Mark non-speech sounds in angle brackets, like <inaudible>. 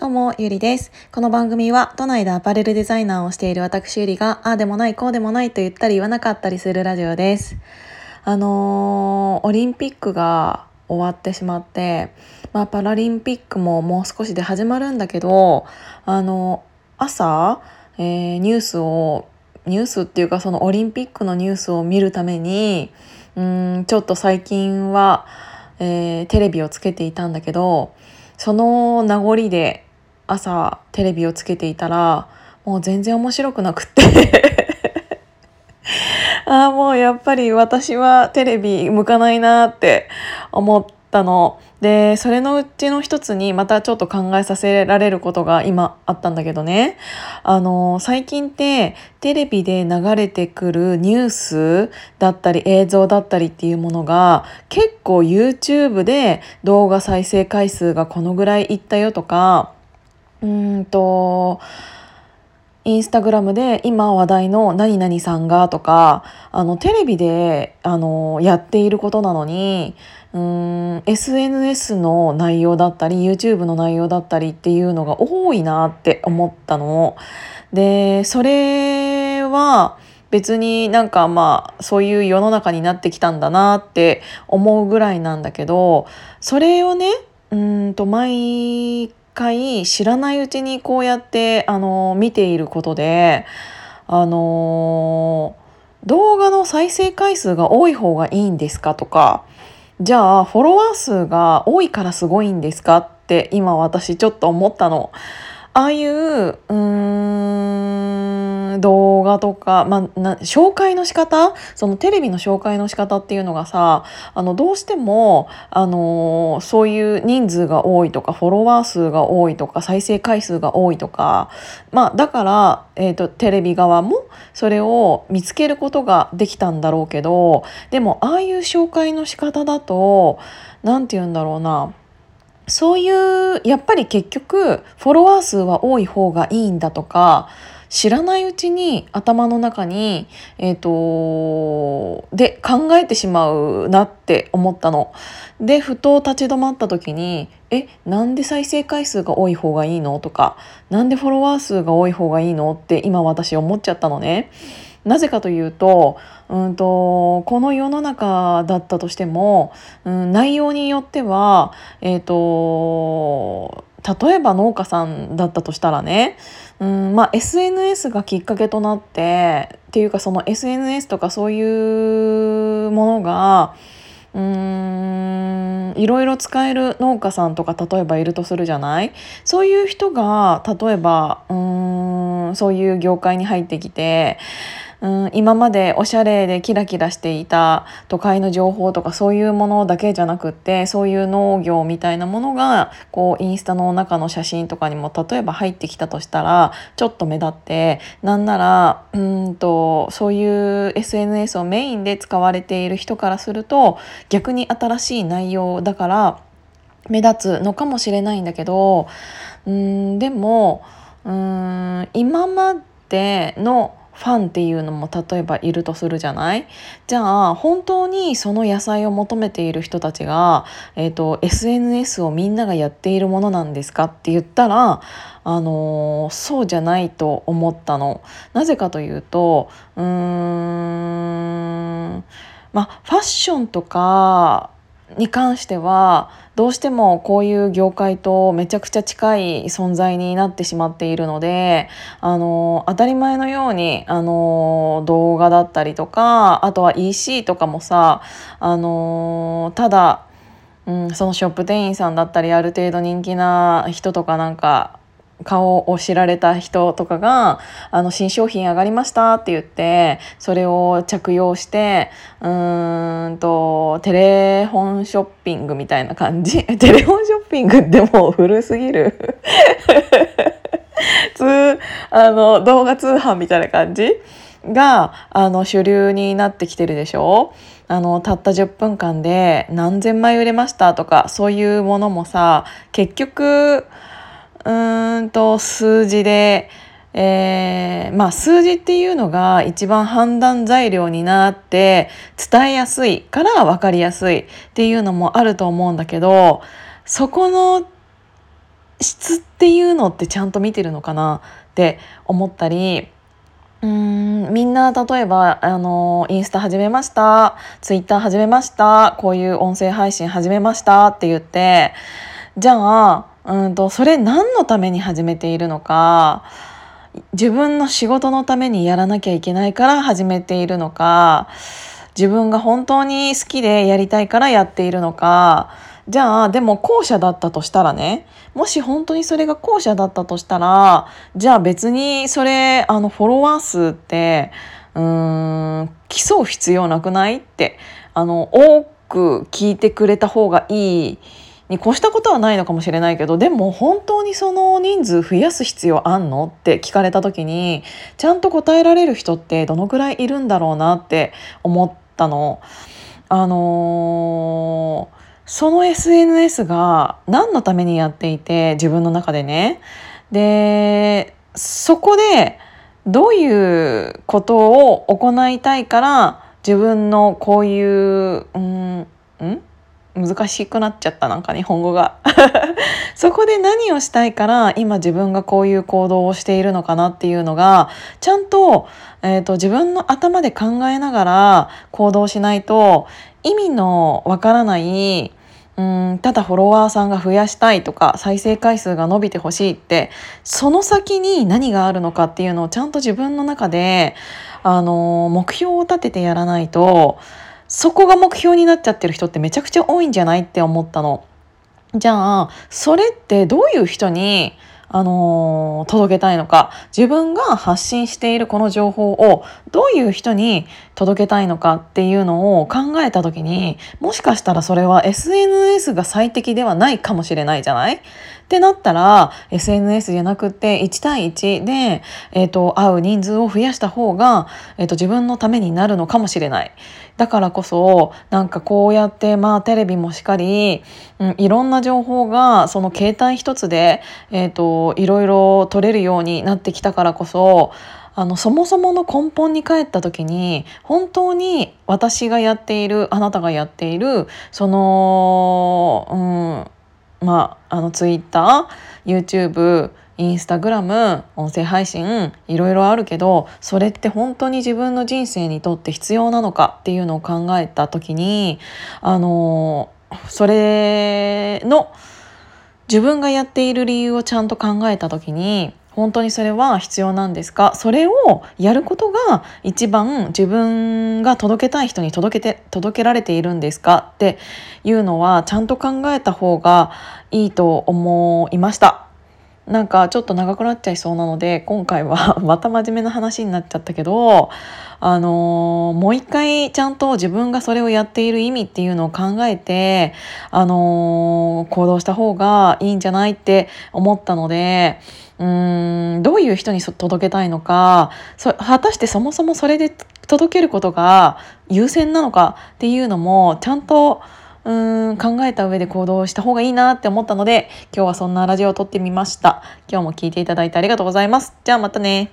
どうも、ゆりです。この番組は、都内でアパレルデザイナーをしている私ゆりが、ああでもない、こうでもないと言ったり言わなかったりするラジオです。あのー、オリンピックが終わってしまって、まあ、パラリンピックももう少しで始まるんだけど、あのー、朝、えー、ニュースを、ニュースっていうかそのオリンピックのニュースを見るために、うん、ちょっと最近は、えー、テレビをつけていたんだけど、その名残で朝テレビをつけていたらもう全然面白くなくって。<laughs> ああもうやっぱり私はテレビ向かないなって思ったの。でそれのうちの一つにまたちょっと考えさせられることが今あったんだけどね。あの最近ってテレビで流れてくるニュースだったり映像だったりっていうものが結構 YouTube で動画再生回数がこのぐらいいったよとかうんとインスタグラムで今話題の何々さんがとかあのテレビであのやっていることなのに SNS の内容だったり YouTube の内容だったりっていうのが多いなって思ったの。でそれは別になんかまあそういう世の中になってきたんだなって思うぐらいなんだけどそれをねうんと毎回知らないうちにこうやってあの見ていることであの動画の再生回数が多い方がいいんですかとかじゃあフォロワー数が多いからすごいんですかって今私ちょっと思ったの。ああいううーん動画とか、まあ、な紹介の仕方？そのテレビの紹介の仕方っていうのがさあのどうしても、あの、そういう人数が多いとかフォロワー数が多いとか再生回数が多いとか、まあ、だから、えーと、テレビ側もそれを見つけることができたんだろうけどでもああいう紹介の仕方だと何て言うんだろうなそういうやっぱり結局フォロワー数は多い方がいいんだとか知らないうちに頭の中に、えーと、で考えてしまうなって思ったの。でふと立ち止まった時に「えなんで再生回数が多い方がいいの?」とか「なんでフォロワー数が多い方がいいの?」って今私思っちゃったのね。なぜかというと,、うんと、この世の中だったとしても、うん、内容によっては、えーと、例えば農家さんだったとしたらね、うんまあ、SNS がきっかけとなってっていうかその SNS とかそういうものがうーんいろいろ使える農家さんとか例えばいるとするじゃない？そういう人が例えばうーんそういう業界に入ってきてうん今までおしゃれでキラキラしていた都会の情報とかそういうものだけじゃなくってそういう農業みたいなものがこうインスタの中の写真とかにも例えば入ってきたとしたらちょっと目立ってなんならうんとそういう SNS をメインで使われている人からすると逆に新しい内容だから目立つのかもしれないんだけどうんでもうん今までのファンっていうのも例えばいるとするじゃない？じゃあ本当にその野菜を求めている人たちが、えーと、SNS をみんながやっているものなんですかって言ったら、あのー、そうじゃないと思ったの。なぜかというとうーんまあファッションとかに関してはどうしてもこういう業界とめちゃくちゃ近い存在になってしまっているのであの当たり前のようにあの動画だったりとかあとは EC とかもさあのただうん、そのショップ店員さんだったりある程度人気な人とかなんか顔を知られた人とかがあの新商品上がりましたって言ってそれを着用してうーんとテレフォンショッピングみたいな感じ。<laughs> テレフォンショッピングってもう古すぎる。<laughs> 通あの動画通販みたいな感じがあの主流になってきてるでしょ。あのたった10分間で何千枚売れましたとかそういうものもさ結局うんと数字で、えー、まあ数字っていうのが一番判断材料になって伝えやすいから分かりやすいっていうのもあると思うんだけどそこの質っていうのってちゃんと見てるのかなって思ったりうんみんな例えばあのインスタ始めましたツイッター始めましたこういう音声配信始めましたって言ってじゃあうんとそれ何のために始めているのか自分の仕事のためにやらなきゃいけないから始めているのか自分が本当に好きでやりたいからやっているのかじゃあでも後者だったとしたらねもし本当にそれが後者だったとしたらじゃあ別にそれあのフォロワー数ってうーん競う必要なくないってあの多く聞いてくれた方がいいに越したことはないのかもしれないけどでも本当にその人数増やす必要あんのって聞かれた時にちゃんと答えられる人ってどのくらいいるんだろうなって思ったの。あのーその SNS が何のためにやっていて自分の中でねでそこでどういうことを行いたいから自分のこういううんん？難しくなっちゃったなんか日本語が。<laughs> そこで何をしたいから今自分がこういう行動をしているのかなっていうのがちゃんと,、えーと、自分の頭で考えながら行動しないと意味のわからないうんただフォロワーさんが増やしたいとか再生回数が伸びてほしいってその先に何があるのかっていうのをちゃんと自分の中であの目標を立ててやらないとそこが目標になっちゃってる人ってめちゃくちゃ多いんじゃないって思ったの。じゃあそれってどういう人にあのー、届けたいのか自分が発信しているこの情報をどういう人に届けたいのかっていうのを考えた時にもしかしたらそれは SNS が最適ではないかもしれないじゃない？ってなったら SNS じゃなくて1対1で、えーと、会う人数を増やした方が、えーと、自分のためになるのかもしれない。だからこそなんかこうやってまあテレビもしかり、うん、いろんな情報がその携帯一つで、えーと、いろいろ取れるようになってきたからこそあのそもそもの根本に帰った時に本当に私がやっているあなたがやっているその、うん、まあ、あのツイッター YouTube インスタグラム音声配信いろいろあるけどそれって本当に自分の人生にとって必要なのかっていうのを考えた時にあのそれの自分がやっている理由をちゃんと考えた時に本当にそれは必要なんですか？それをやることが一番自分が届けたい人に届けて届けられているんですか？っていうのはちゃんと考えた方がいいと思いました。なんかちょっと長くなっちゃいそうなので今回は <laughs> また真面目な話になっちゃったけどあのー、もう一回ちゃんと自分がそれをやっている意味っていうのを考えてあのー、行動した方がいいんじゃないって思ったのでうーんどういう人に届けたいのかそ果たしてそもそもそれで届けることが優先なのかっていうのもちゃんとうーん考えた上で行動した方がいいなって思ったので今日はそんなラジオを撮ってみました。今日も聴いていただいてありがとうございます。じゃあまたね。